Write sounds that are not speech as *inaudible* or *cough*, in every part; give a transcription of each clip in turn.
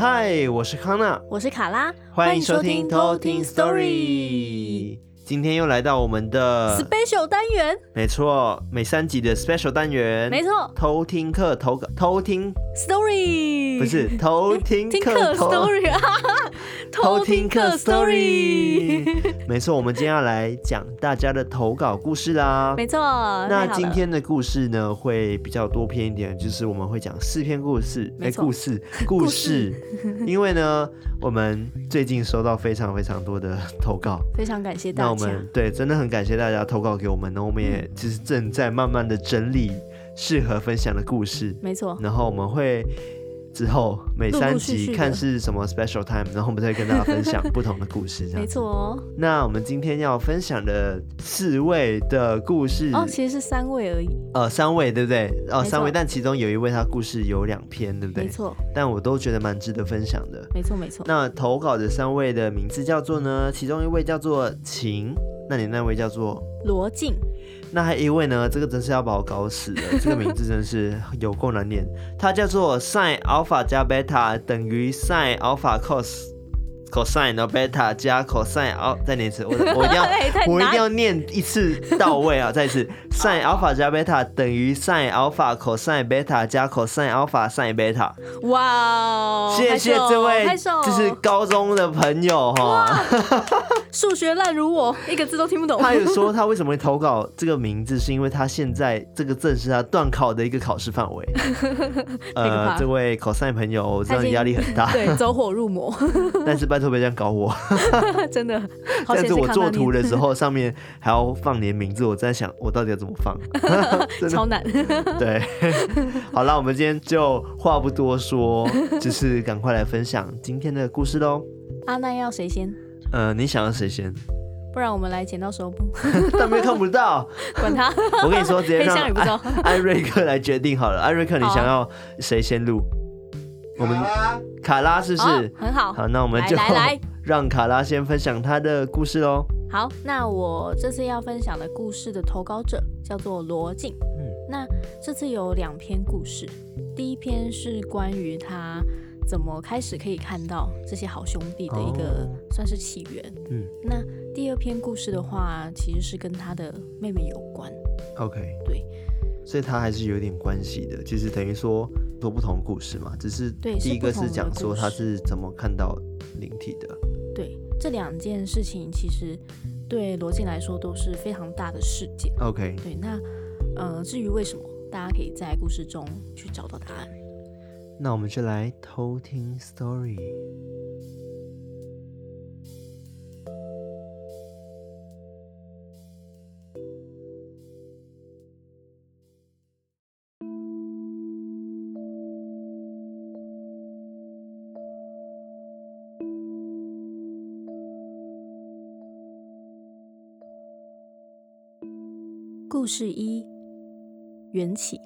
嗨，我是康娜，我是卡拉，欢迎收听偷听 Story。今天又来到我们的 special 单元，没错，每三集的 special 单元，没错，偷听课投稿，偷听。Story，不是 *laughs* 偷听课 story 啊，*laughs* 偷听课 story，没错，我们今天要来讲大家的投稿故事啦，没错，那今天的故事呢会比较多篇一点，就是我们会讲四篇故事，哎，故事，故事，因为呢，我们最近收到非常非常多的投稿，非常感谢大家。那我们对，真的很感谢大家投稿给我们，那我们也就是正在慢慢的整理适合分享的故事，没错。然后我们会之后每三集看是什么 special time，然后我们再跟大家分享不同的故事，这样。*laughs* 没错哦。那我们今天要分享的四位的故事，哦，其实是三位而已。呃，三位对不对？哦，三位，但其中有一位他故事有两篇，对不对？没错。但我都觉得蛮值得分享的。没错，没错。那投稿的三位的名字叫做呢？其中一位叫做秦，那你那位叫做罗静。那还有一位呢？这个真是要把我搞死了，*laughs* 这个名字真是有够难念。它叫做 sin alpha 加 beta 等于 sin alpha cos。Cosine 然后 beta 加 cosine，哦，再念一次，我 *laughs* 我一定要我一定要念一次到位啊！再一次，*laughs* sin alpha 加 beta 等于 sin alpha cosine beta 加 cosine alpha sin beta。哇，谢谢这位，就是高中的朋友哈。*laughs* 数学烂如我，一个字都听不懂。他有说他为什么会投稿这个名字，是因为他现在这个正是他断考的一个考试范围。呃，这位 cosine 朋友，我知道你压力很大，对，走火入魔。但是拜。特别这样搞我，*laughs* 真的。但是我做图的时候，*laughs* 上面还要放你的名字，我在想，我到底要怎么放？*laughs* 超难。对，好了，我们今天就话不多说，就是赶快来分享今天的故事喽。啊，那要谁先？呃，你想要谁先？不然我们来剪刀石头布。但没看不到，管他。我跟你说，直接让艾瑞克来决定好了。艾瑞克，你想要谁先录？我们卡拉是不是、哦、很好？好，那我们就来 *laughs* 让卡拉先分享他的故事喽。好，那我这次要分享的故事的投稿者叫做罗静。嗯，那这次有两篇故事，第一篇是关于他怎么开始可以看到这些好兄弟的一个算是起源。嗯，那第二篇故事的话，其实是跟他的妹妹有关。OK，对，所以他还是有点关系的，就是等于说。多不同故事嘛，只是第一个是讲说他是怎么看到灵体的。对，这两件事情其实对罗晋来说都是非常大的事件。OK，对，那呃，至于为什么，大家可以在故事中去找到答案。那我们就来偷听 story。故事一：缘起。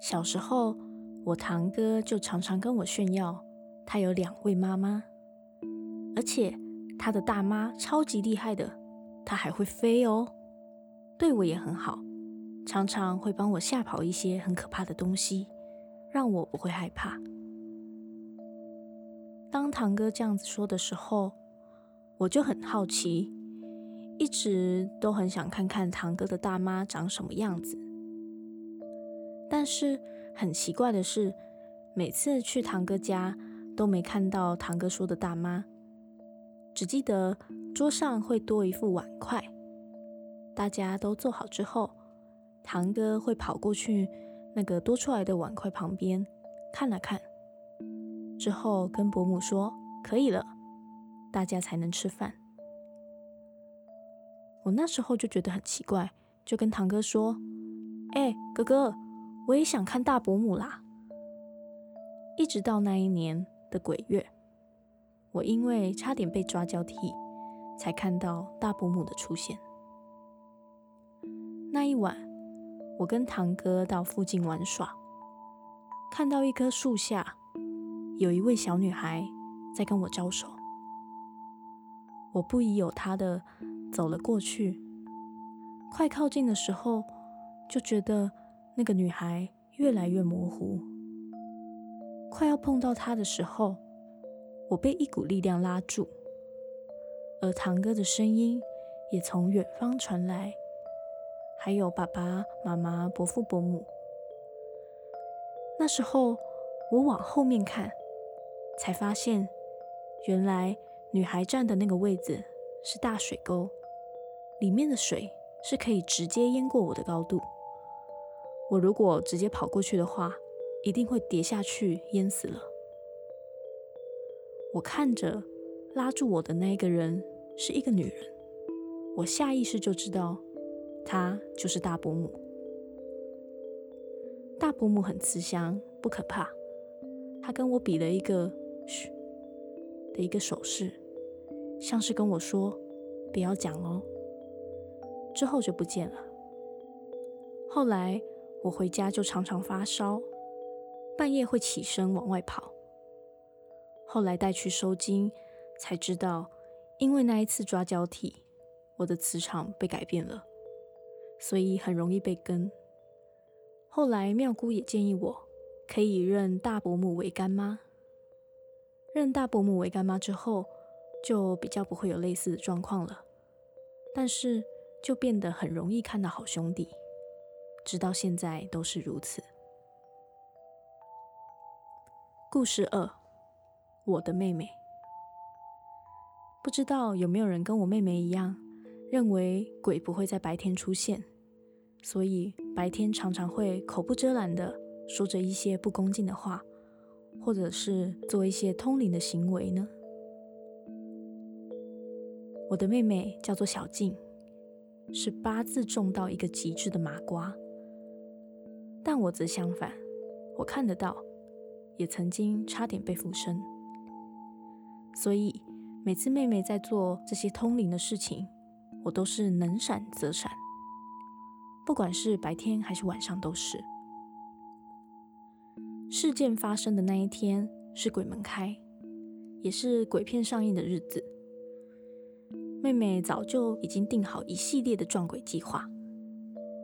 小时候，我堂哥就常常跟我炫耀，他有两位妈妈，而且他的大妈超级厉害的，他还会飞哦，对我也很好，常常会帮我吓跑一些很可怕的东西，让我不会害怕。当堂哥这样子说的时候，我就很好奇。一直都很想看看堂哥的大妈长什么样子，但是很奇怪的是，每次去堂哥家都没看到堂哥说的大妈，只记得桌上会多一副碗筷。大家都坐好之后，堂哥会跑过去那个多出来的碗筷旁边看了看，之后跟伯母说可以了，大家才能吃饭。我那时候就觉得很奇怪，就跟堂哥说：“哎，哥哥，我也想看大伯母啦。”一直到那一年的鬼月，我因为差点被抓交替，才看到大伯母的出现。那一晚，我跟堂哥到附近玩耍，看到一棵树下有一位小女孩在跟我招手，我不疑有他的。走了过去，快靠近的时候，就觉得那个女孩越来越模糊。快要碰到她的时候，我被一股力量拉住，而堂哥的声音也从远方传来，还有爸爸妈妈、伯父伯母。那时候我往后面看，才发现原来女孩站的那个位置是大水沟，里面的水是可以直接淹过我的高度。我如果直接跑过去的话，一定会跌下去淹死了。我看着拉住我的那个人是一个女人，我下意识就知道她就是大伯母。大伯母很慈祥，不可怕。她跟我比了一个“嘘”的一个手势，像是跟我说不要讲哦。之后就不见了。后来。我回家就常常发烧，半夜会起身往外跑。后来带去收惊，才知道，因为那一次抓交替，我的磁场被改变了，所以很容易被跟。后来妙姑也建议我可以认大伯母为干妈。认大伯母为干妈之后，就比较不会有类似的状况了，但是就变得很容易看到好兄弟。直到现在都是如此。故事二，我的妹妹。不知道有没有人跟我妹妹一样，认为鬼不会在白天出现，所以白天常常会口不遮拦的说着一些不恭敬的话，或者是做一些通灵的行为呢？我的妹妹叫做小静，是八字重到一个极致的麻瓜。但我则相反，我看得到，也曾经差点被附身。所以每次妹妹在做这些通灵的事情，我都是能闪则闪，不管是白天还是晚上都是。事件发生的那一天是鬼门开，也是鬼片上映的日子。妹妹早就已经定好一系列的撞鬼计划，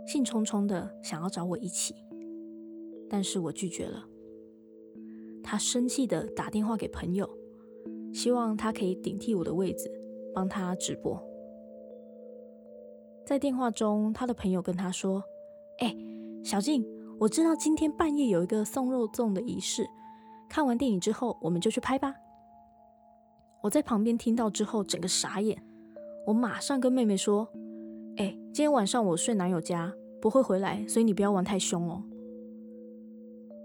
兴冲冲的想要找我一起。但是我拒绝了。她生气的打电话给朋友，希望他可以顶替我的位置，帮他直播。在电话中，他的朋友跟他说：“哎，小静，我知道今天半夜有一个送肉粽的仪式，看完电影之后，我们就去拍吧。”我在旁边听到之后，整个傻眼。我马上跟妹妹说：“哎，今天晚上我睡男友家，不会回来，所以你不要玩太凶哦。”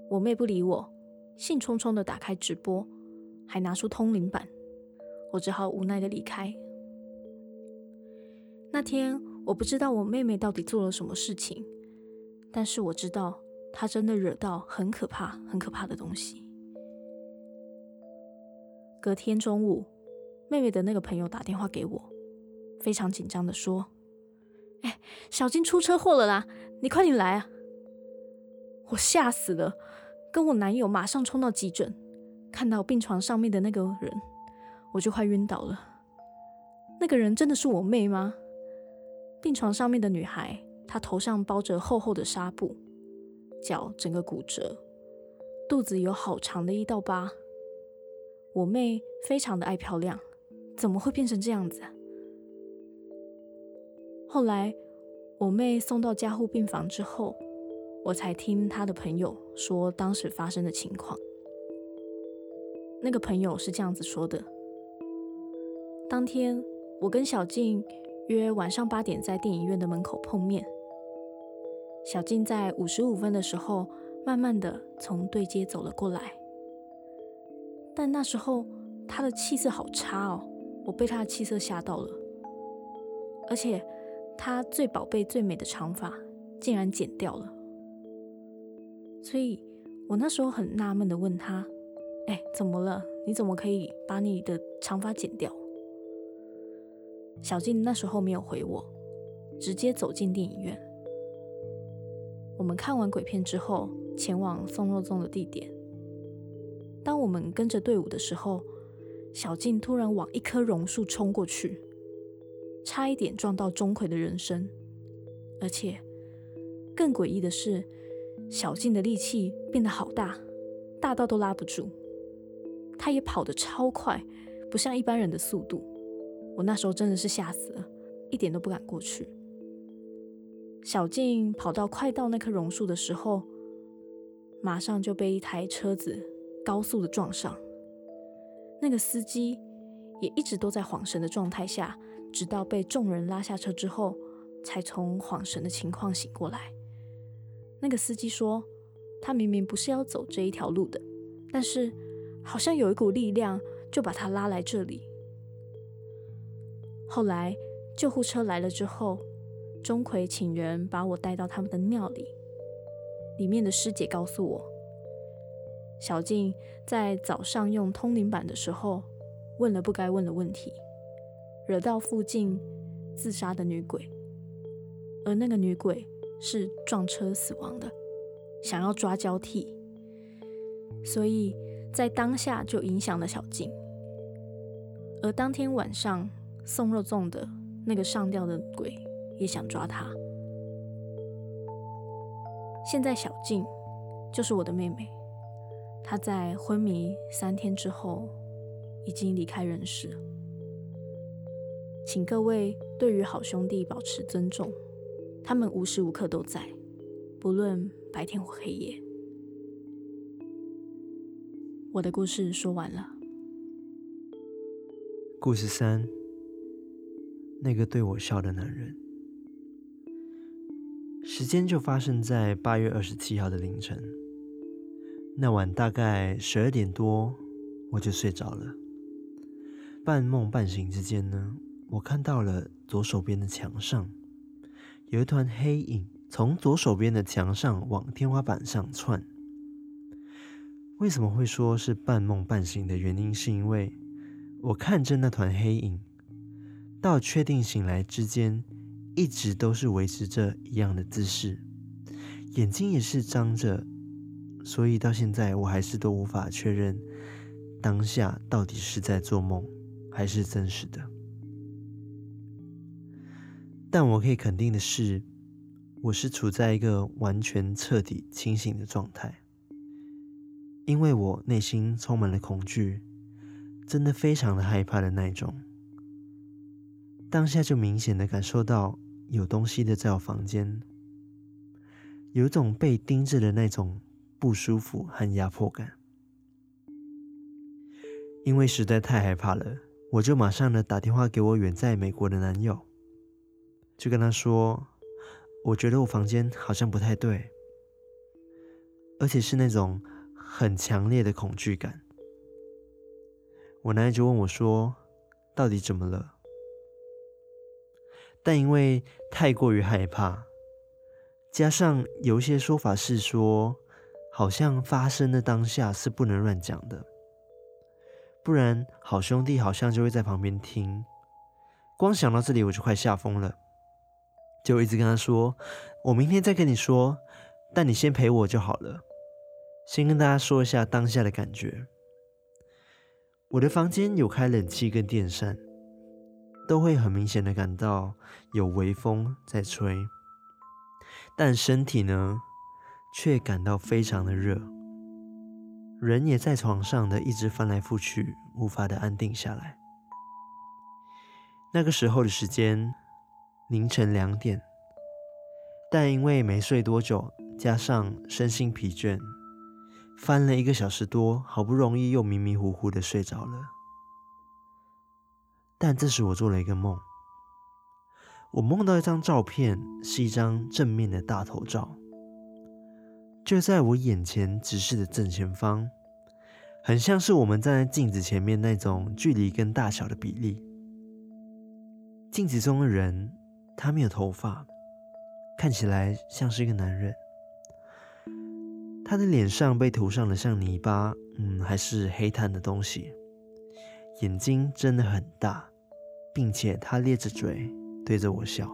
我妹不理我，兴冲冲的打开直播，还拿出通灵板，我只好无奈的离开。那天我不知道我妹妹到底做了什么事情，但是我知道她真的惹到很可怕、很可怕的东西。隔天中午，妹妹的那个朋友打电话给我，非常紧张的说：“哎，小金出车祸了啦，你快点来啊！”我吓死了。跟我男友马上冲到急诊，看到病床上面的那个人，我就快晕倒了。那个人真的是我妹吗？病床上面的女孩，她头上包着厚厚的纱布，脚整个骨折，肚子有好长的一道疤。我妹非常的爱漂亮，怎么会变成这样子？后来我妹送到加护病房之后。我才听她的朋友说当时发生的情况。那个朋友是这样子说的：当天我跟小静约晚上八点在电影院的门口碰面。小静在五十五分的时候，慢慢的从对街走了过来，但那时候她的气色好差哦，我被她的气色吓到了，而且她最宝贝最美的长发竟然剪掉了。所以我那时候很纳闷的问他：“哎，怎么了？你怎么可以把你的长发剪掉？”小静那时候没有回我，直接走进电影院。我们看完鬼片之后，前往送肉粽的地点。当我们跟着队伍的时候，小静突然往一棵榕树冲过去，差一点撞到钟馗的人生。而且更诡异的是，小静的力气变得好大，大到都拉不住。他也跑得超快，不像一般人的速度。我那时候真的是吓死了，一点都不敢过去。小静跑到快到那棵榕树的时候，马上就被一台车子高速的撞上。那个司机也一直都在恍神的状态下，直到被众人拉下车之后，才从恍神的情况醒过来。那个司机说，他明明不是要走这一条路的，但是好像有一股力量就把他拉来这里。后来救护车来了之后，钟馗请人把我带到他们的庙里。里面的师姐告诉我，小静在早上用通灵板的时候问了不该问的问题，惹到附近自杀的女鬼，而那个女鬼是撞车死亡的，想要抓交替，所以在当下就影响了小静。而当天晚上送肉粽的那个上吊的鬼。也想抓她。现在小静就是我的妹妹，她在昏迷三天之后已经离开人世。请各位对于好兄弟保持尊重，他们无时无刻都在，不论白天或黑夜。我的故事说完了。故事三，那个对我笑的男人。时间就发生在八月二十七号的凌晨。那晚大概十二点多，我就睡着了。半梦半醒之间呢，我看到了左手边的墙上有一团黑影，从左手边的墙上往天花板上窜。为什么会说是半梦半醒的原因，是因为我看着那团黑影，到确定醒来之间。一直都是维持着一样的姿势，眼睛也是张着，所以到现在我还是都无法确认当下到底是在做梦还是真实的。但我可以肯定的是，我是处在一个完全彻底清醒的状态，因为我内心充满了恐惧，真的非常的害怕的那种。当下就明显的感受到。有东西的在我房间，有种被盯着的那种不舒服和压迫感。因为实在太害怕了，我就马上的打电话给我远在美国的男友，就跟他说，我觉得我房间好像不太对，而且是那种很强烈的恐惧感。我男友就问我说，到底怎么了？但因为太过于害怕，加上有一些说法是说，好像发生的当下是不能乱讲的，不然好兄弟好像就会在旁边听。光想到这里我就快吓疯了，就一直跟他说：“我明天再跟你说，但你先陪我就好了。”先跟大家说一下当下的感觉，我的房间有开冷气跟电扇。都会很明显的感到有微风在吹，但身体呢，却感到非常的热，人也在床上的一直翻来覆去，无法的安定下来。那个时候的时间凌晨两点，但因为没睡多久，加上身心疲倦，翻了一个小时多，好不容易又迷迷糊糊的睡着了。但这时我做了一个梦，我梦到一张照片，是一张正面的大头照，就在我眼前直视的正前方，很像是我们站在镜子前面那种距离跟大小的比例。镜子中的人，他没有头发，看起来像是一个男人，他的脸上被涂上了像泥巴，嗯，还是黑炭的东西，眼睛真的很大。并且他咧着嘴对着我笑。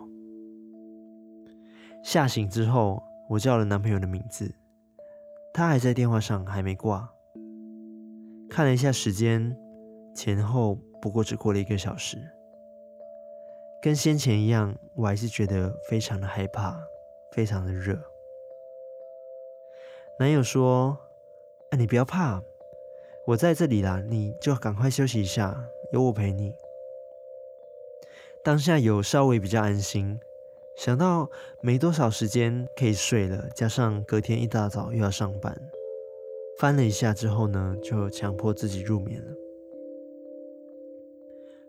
吓醒之后，我叫了男朋友的名字，他还在电话上还没挂。看了一下时间，前后不过只过了一个小时。跟先前一样，我还是觉得非常的害怕，非常的热。男友说：“啊，你不要怕，我在这里啦，你就赶快休息一下，有我陪你。当下有稍微比较安心，想到没多少时间可以睡了，加上隔天一大早又要上班，翻了一下之后呢，就强迫自己入眠了。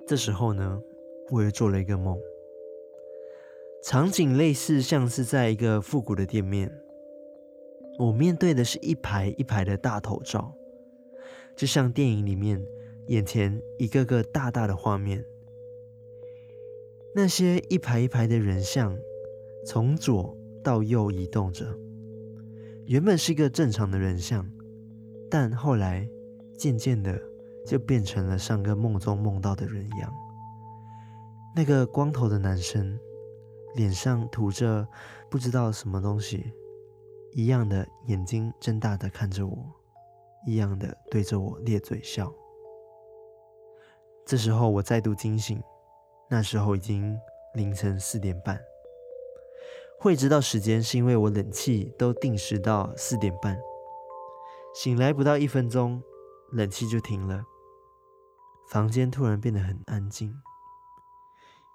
这时候呢，我又做了一个梦，场景类似像是在一个复古的店面。我面对的是一排一排的大头照，就像电影里面眼前一个个大大的画面。那些一排一排的人像，从左到右移动着。原本是一个正常的人像，但后来渐渐的就变成了上个梦中梦到的人一样。那个光头的男生，脸上涂着不知道什么东西。一样的眼睛睁大的看着我，一样的对着我咧嘴笑。这时候我再度惊醒，那时候已经凌晨四点半。会知道时间是因为我冷气都定时到四点半，醒来不到一分钟，冷气就停了，房间突然变得很安静。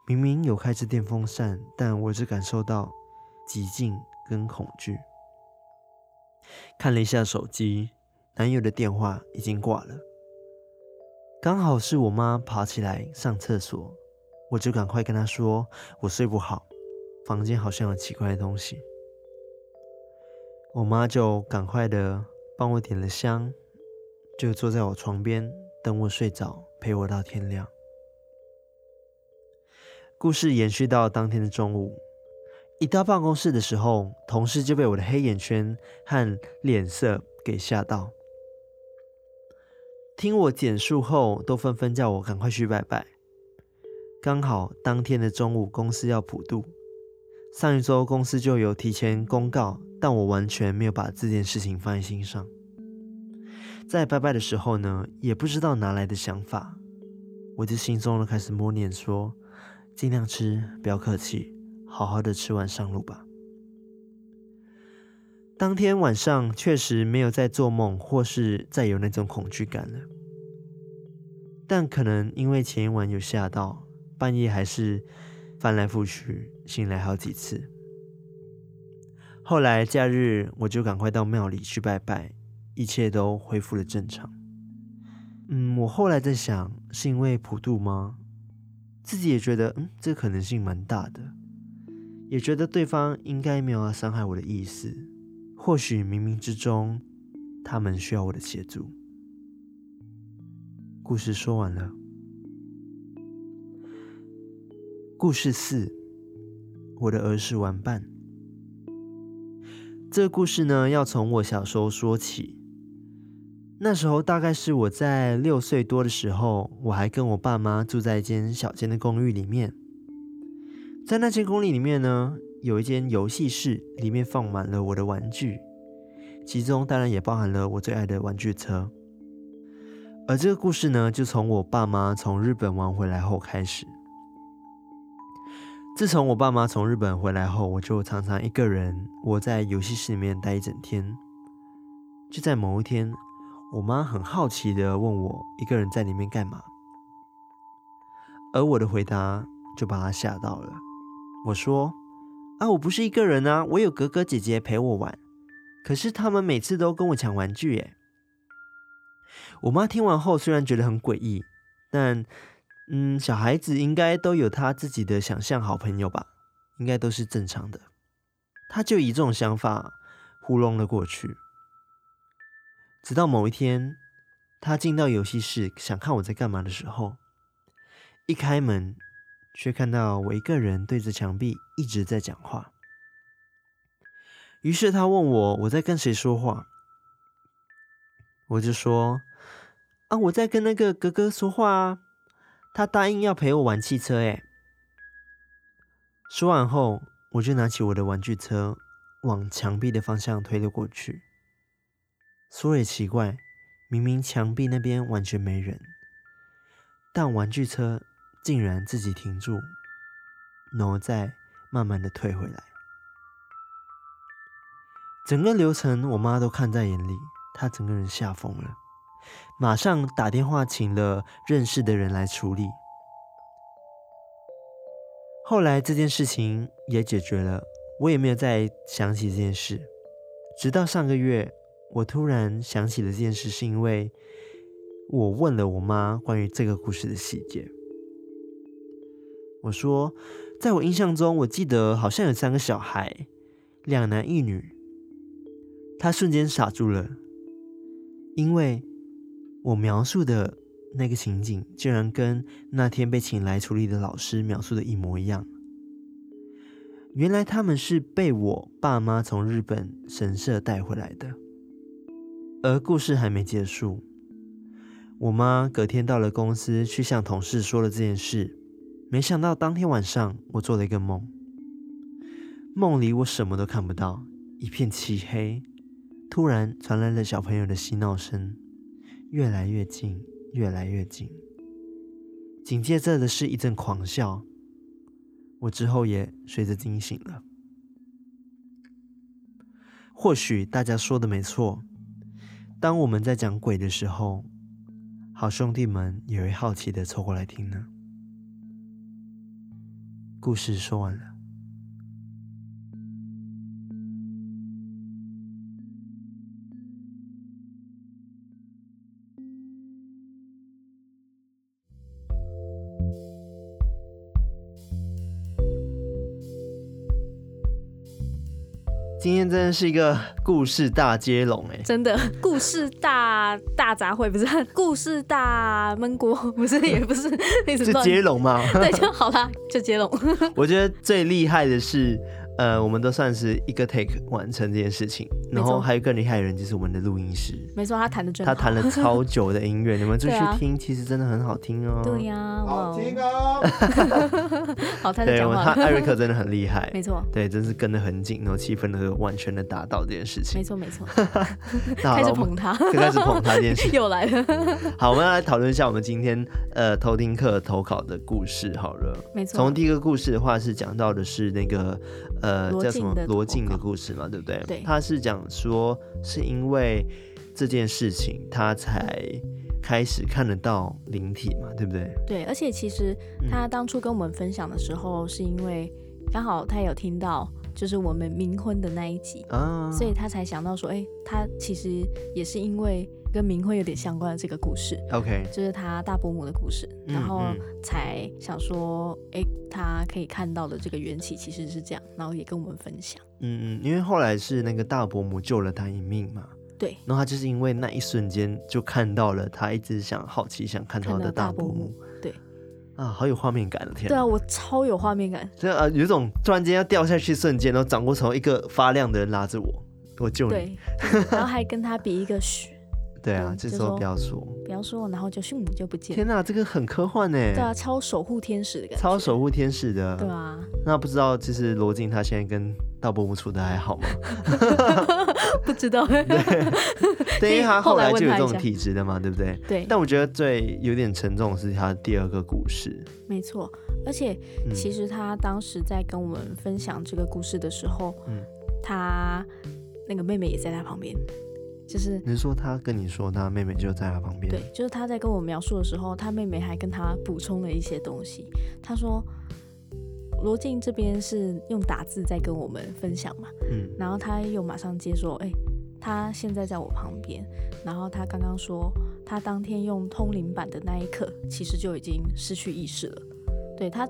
明明有开着电风扇，但我只感受到寂静跟恐惧。看了一下手机，男友的电话已经挂了。刚好是我妈爬起来上厕所，我就赶快跟她说：“我睡不好，房间好像有奇怪的东西。”我妈就赶快的帮我点了香，就坐在我床边等我睡着，陪我到天亮。故事延续到当天的中午。一到办公室的时候，同事就被我的黑眼圈和脸色给吓到。听我简述后，都纷纷叫我赶快去拜拜。刚好当天的中午，公司要普渡，上一周公司就有提前公告，但我完全没有把这件事情放在心上。在拜拜的时候呢，也不知道哪来的想法，我就心中开始默念说：尽量吃，不要客气。好好的吃完上路吧。当天晚上确实没有再做梦，或是再有那种恐惧感了。但可能因为前一晚有吓到，半夜还是翻来覆去，醒来好几次。后来假日我就赶快到庙里去拜拜，一切都恢复了正常。嗯，我后来在想，是因为普渡吗？自己也觉得，嗯，这个可能性蛮大的。也觉得对方应该没有要伤害我的意思，或许冥冥之中，他们需要我的协助。故事说完了。故事四，我的儿时玩伴。这个故事呢，要从我小时候说起。那时候大概是我在六岁多的时候，我还跟我爸妈住在一间小间的公寓里面。在那间公寓里面呢，有一间游戏室，里面放满了我的玩具，其中当然也包含了我最爱的玩具车。而这个故事呢，就从我爸妈从日本玩回来后开始。自从我爸妈从日本回来后，我就常常一个人窝在游戏室里面待一整天。就在某一天，我妈很好奇地问我一个人在里面干嘛，而我的回答就把她吓到了。我说：“啊，我不是一个人啊，我有哥哥姐姐陪我玩。可是他们每次都跟我抢玩具耶。”我妈听完后虽然觉得很诡异，但嗯，小孩子应该都有他自己的想象好朋友吧，应该都是正常的。她就以这种想法糊弄了过去。直到某一天，他进到游戏室想看我在干嘛的时候，一开门。却看到我一个人对着墙壁一直在讲话。于是他问我我在跟谁说话，我就说啊，我在跟那个哥哥说话啊，他答应要陪我玩汽车诶。说完后，我就拿起我的玩具车往墙壁的方向推了过去。说也奇怪，明明墙壁那边完全没人，但玩具车。竟然自己停住，然后再慢慢的退回来。整个流程我妈都看在眼里，她整个人吓疯了，马上打电话请了认识的人来处理。后来这件事情也解决了，我也没有再想起这件事。直到上个月，我突然想起了这件事，是因为我问了我妈关于这个故事的细节。我说，在我印象中，我记得好像有三个小孩，两男一女。她瞬间傻住了。因为我描述的那个情景，竟然跟那天被请来处理的老师描述的一模一样。原来他们是被我爸妈从日本神社带回来的。而故事还没结束，我妈隔天到了公司去向同事说了这件事。没想到当天晚上，我做了一个梦，梦里我什么都看不到，一片漆黑。突然传来了小朋友的嬉闹声，越来越近，越来越近。紧接着的是一阵狂笑，我之后也随着惊醒了。或许大家说的没错，当我们在讲鬼的时候，好兄弟们也会好奇的凑过来听呢。故事说完了。今天真的是一个故事大接龙哎，真的故事大大杂烩不是？故事大闷锅不是？也不是，是接龙吗？*laughs* 对，就好啦，就接龙。*laughs* 我觉得最厉害的是。呃，我们都算是一个 take 完成这件事情，然后还有更厉害的人就是我们的录音师。没错，他弹的真好。他弹了超久的音乐，*laughs* 你们继续听，其实真的很好听哦。对呀，好听哦。*laughs* 好，他在讲话。他艾瑞克真的很厉害。*laughs* 没错。对，真是跟得很紧，然后气氛都完全的达到这件事情。没错，没错。开始捧他，开始捧他这件事。又来了。好，我们要来讨论一下我们今天呃偷听课投稿的故事。好了，没错。从第一个故事的话是讲到的是那个。呃，叫什么罗晋的故事嘛，对不对？对，他是讲说是因为这件事情，他才开始看得到灵体嘛，对不对？对，而且其实他当初跟我们分享的时候，是因为刚好他有听到就是我们冥婚的那一集啊，所以他才想到说，哎，他其实也是因为。跟冥婚有点相关的这个故事，OK，就是他大伯母的故事，嗯、然后才想说，哎、欸，他可以看到的这个缘起其实是这样，然后也跟我们分享。嗯嗯，因为后来是那个大伯母救了他一命嘛，对，然后他就是因为那一瞬间就看到了他一直想好奇想看到的大伯母，对，啊，好有画面感的天，对啊，我超有画面感，所以啊，有一种突然间要掉下去瞬间，然后长过成一个发亮的人拉着我，我救你，对，然后还跟他比一个嘘。*laughs* 对啊，这时候不要说，不要说，然后就咻就不见。天哪，这个很科幻呢。对啊，超守护天使的感觉。超守护天使的。对啊。那不知道就是罗晋他现在跟大伯母处的还好吗？*laughs* *laughs* *laughs* 不知道。对，*laughs* 对，因为他后来就有这种体质的嘛，对不对？对。但我觉得最有点沉重的是他的第二个故事。没错，而且其实他当时在跟我们分享这个故事的时候，嗯，他那个妹妹也在他旁边。就是你说他跟你说，他妹妹就在他旁边。对，就是他在跟我描述的时候，他妹妹还跟他补充了一些东西。他说，罗静这边是用打字在跟我们分享嘛，嗯，然后他又马上接说，哎、欸，他现在在我旁边。然后他刚刚说，他当天用通灵板的那一刻，其实就已经失去意识了。对，他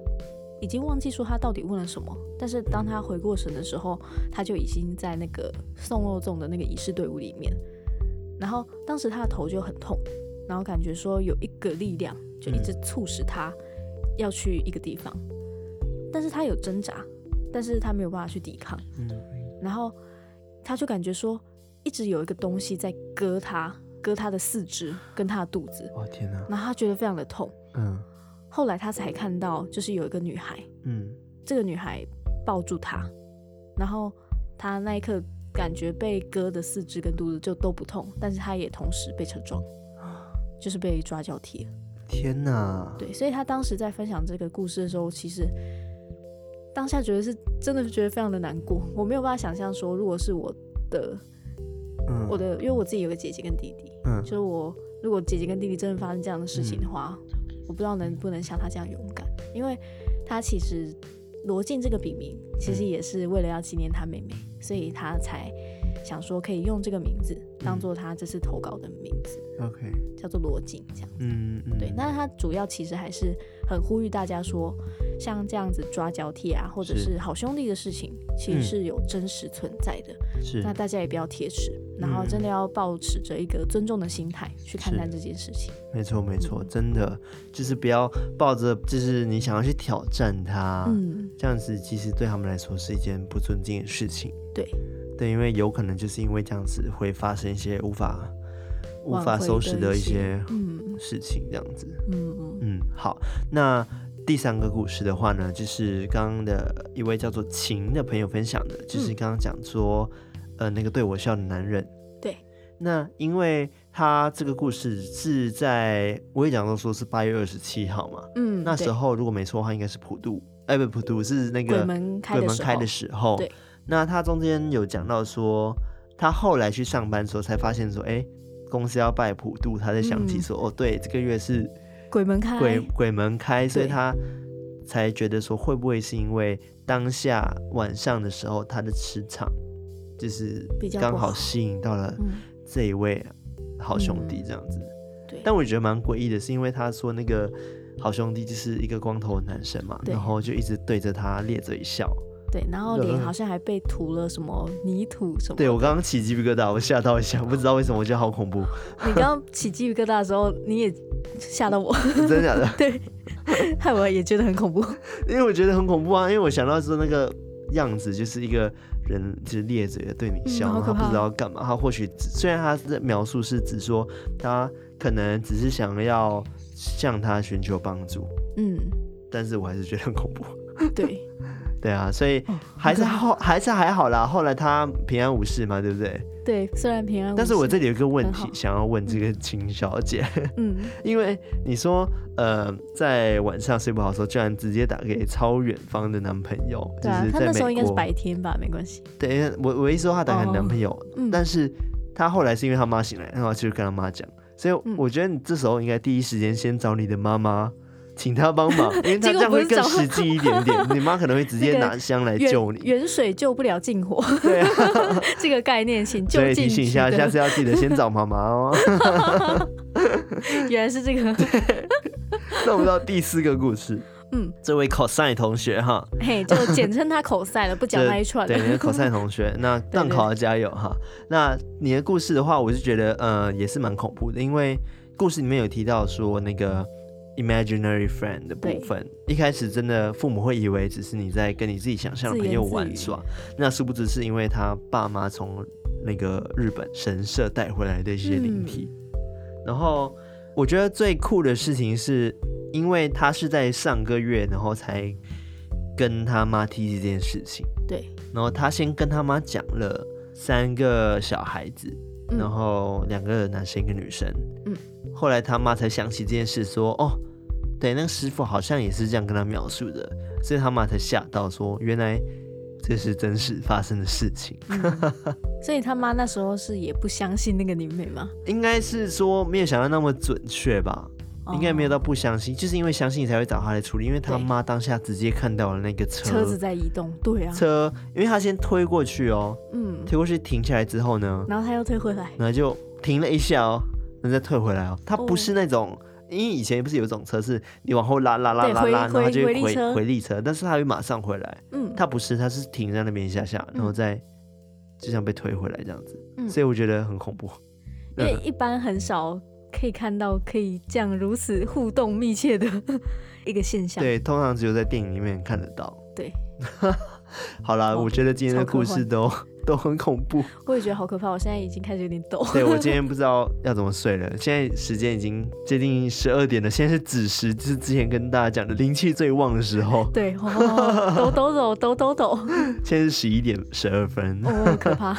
已经忘记说他到底问了什么，但是当他回过神的时候，他就已经在那个送肉粽的那个仪式队伍里面。然后当时他的头就很痛，然后感觉说有一个力量就一直促使他要去一个地方，但是他有挣扎，但是他没有办法去抵抗。嗯然后他就感觉说一直有一个东西在割他，割他的四肢跟他的肚子。哇天哪！然后他觉得非常的痛。嗯。后来他才看到，就是有一个女孩，嗯，这个女孩抱住他，然后他那一刻感觉被割的四肢跟肚子就都不痛，但是他也同时被车撞，就是被抓交替了。天哪！对，所以他当时在分享这个故事的时候，其实当下觉得是真的是觉得非常的难过。我没有办法想象说，如果是我的嗯，我的因为我自己有个姐姐跟弟弟，嗯，就是我如果姐姐跟弟弟真的发生这样的事情的话，嗯、我不知道能不能像他这样勇敢，因为他其实罗静这个笔名其实也是为了要纪念他妹妹，嗯、所以他才想说可以用这个名字当做他这次投稿的名字。OK，叫做罗静这样子，嗯嗯，对。那他主要其实还是很呼吁大家说，像这样子抓交替啊，或者是好兄弟的事情，其实是有真实存在的。是。那大家也不要铁齿，然后真的要抱持着一个尊重的心态去看待这件事情。没错没错，真的就是不要抱着就是你想要去挑战他，嗯，这样子其实对他们来说是一件不尊敬的事情。对对，因为有可能就是因为这样子会发生一些无法。无法收拾的一些事情，这样子，嗯嗯嗯，好，那第三个故事的话呢，就是刚刚的一位叫做晴的朋友分享的，就是刚刚讲说，呃，那个对我笑的男人，对，那因为他这个故事是在我也讲到说是八月二十七号嘛，嗯，那时候如果没错的话，应该是普渡，哎，不，普渡是那个鬼门开的时候，对，那他中间有讲到说，他后来去上班的时候才发现说，哎。公司要拜普渡，他在想起说：“嗯、哦，对，这个月是鬼门开，鬼鬼门开，所以他才觉得说，会不会是因为当下晚上的时候，他的磁场就是刚好吸引到了这一位好兄弟这样子。嗯、对，但我觉得蛮诡异的，是因为他说那个好兄弟就是一个光头的男生嘛，然后就一直对着他咧嘴笑。”对，然后脸好像还被涂了什么泥土什么。对，我刚刚起鸡皮疙瘩，我吓到一下，不知道为什么，我觉得好恐怖。你刚刚起鸡皮疙瘩的时候，你也吓到我。*laughs* 真的假的？对，害我也觉得很恐怖。*laughs* 因为我觉得很恐怖啊，因为我想到说那个样子，就是一个人就是咧嘴的对你笑，嗯、他不知道要干嘛。他或许虽然他的描述是只说他可能只是想要向他寻求帮助，嗯，但是我还是觉得很恐怖。对。对啊，所以还是后、哦、还是还好啦。后来他平安无事嘛，对不对？对，虽然平安无事。但是我这里有一个问题想要问这个秦小姐，嗯，*laughs* 因为你说呃，在晚上睡不好的时候，居然直接打给超远方的男朋友，对啊，就是在他那时候应该是白天吧，没关系。对，我我一说他打给男朋友，哦嗯、但是他后来是因为他妈醒来，然后就跟他妈讲，所以我觉得你这时候应该第一时间先找你的妈妈。请他帮忙，*laughs* 因为他这样会更实际一点点。你妈可能会直接拿香来救你。远水救不了近火。对啊，*laughs* 这个概念，请就近。所以提醒一下，下次要记得先找妈妈哦。*laughs* 原来是这个。那我们到第四个故事。嗯，这位 cosine 同学哈，嘿，就简称他 cosine 了，不讲那一串。对，你的 cosine 同学，那段考要加油哈。那你的故事的话，我是觉得呃也是蛮恐怖的，因为故事里面有提到说那个。Imaginary friend 的部分，一开始真的父母会以为只是你在跟你自己想象的朋友玩耍，那殊不知是因为他爸妈从那个日本神社带回来的一些灵体。嗯、然后我觉得最酷的事情是，因为他是在上个月，然后才跟他妈提起这件事情。对，然后他先跟他妈讲了三个小孩子，嗯、然后两个男生一个女生。嗯。后来他妈才想起这件事，说：“哦，对，那个师傅好像也是这样跟他描述的。”所以他妈才吓到，说：“原来这是真实发生的事情。嗯”所以他妈那时候是也不相信那个灵媒吗？应该是说没有想到那么准确吧，哦、应该没有到不相信，就是因为相信才会找他来处理。因为他妈当下直接看到了那个车车子在移动，对啊，车，因为他先推过去哦，嗯，推过去停下来之后呢，然后他又推回来，然后就停了一下哦。再退回来哦，他不是那种，哦、因为以前不是有一种车是你往后拉拉拉拉拉，然后就会回回力车，但是它会马上回来。嗯，它不是，它是停在那边一下下，然后再就像被推回来这样子。嗯，所以我觉得很恐怖，因为一般很少可以看到可以这样如此互动密切的 *laughs* 一个现象。对，通常只有在电影里面看得到。对，*laughs* 好啦，哦、我觉得今天的故事都。都很恐怖，*laughs* 我也觉得好可怕。我现在已经开始有点抖。对，我今天 *laughs* 不知道要怎么睡了。现在时间已经接近十二点了，现在是子时，就是之前跟大家讲的灵气最旺的时候。对，抖抖抖抖抖抖。*laughs* 现在是十一点十二分，哦，可怕。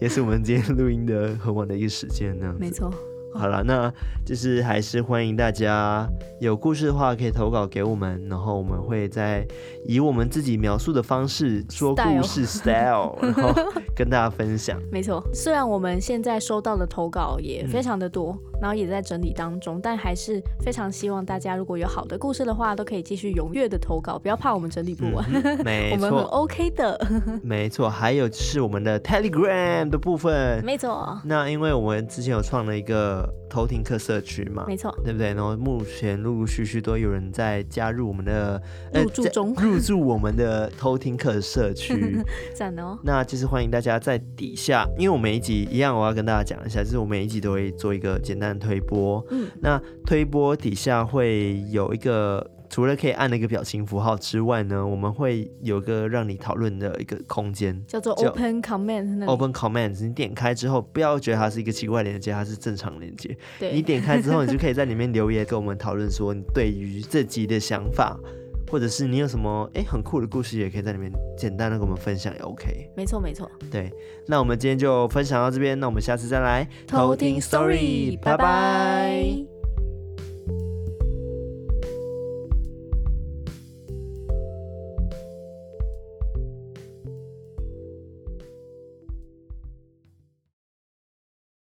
也是我们今天录音的很晚的一个时间，那样子。没错。好了，那就是还是欢迎大家有故事的话可以投稿给我们，然后我们会再以我们自己描述的方式说故事 style，, *laughs* style 然后跟大家分享。没错，虽然我们现在收到的投稿也非常的多，嗯、然后也在整理当中，但还是非常希望大家如果有好的故事的话，都可以继续踊跃的投稿，不要怕我们整理不完，嗯、*laughs* 没错，我们很 OK 的。*laughs* 没错，还有就是我们的 Telegram 的部分，没错。那因为我们之前有创了一个。偷听客社区嘛，没错，对不对？然后目前陆陆续续都有人在加入我们的入住中，入住我们的偷听客社区，*laughs* 赞哦。那就是欢迎大家在底下，因为我每一集一样，我要跟大家讲一下，就是我每一集都会做一个简单的推播。嗯，那推播底下会有一个。除了可以按那个表情符号之外呢，我们会有个让你讨论的一个空间，叫做 Open Comment。Open Comment，你点开之后，不要觉得它是一个奇怪的连接，它是正常连接。对，你点开之后，你就可以在里面留言，跟我们讨论说你对于这集的想法，或者是你有什么哎很酷的故事，也可以在里面简单的跟我们分享，也 OK。没错，没错。对，那我们今天就分享到这边，那我们下次再来偷听 Story，拜拜。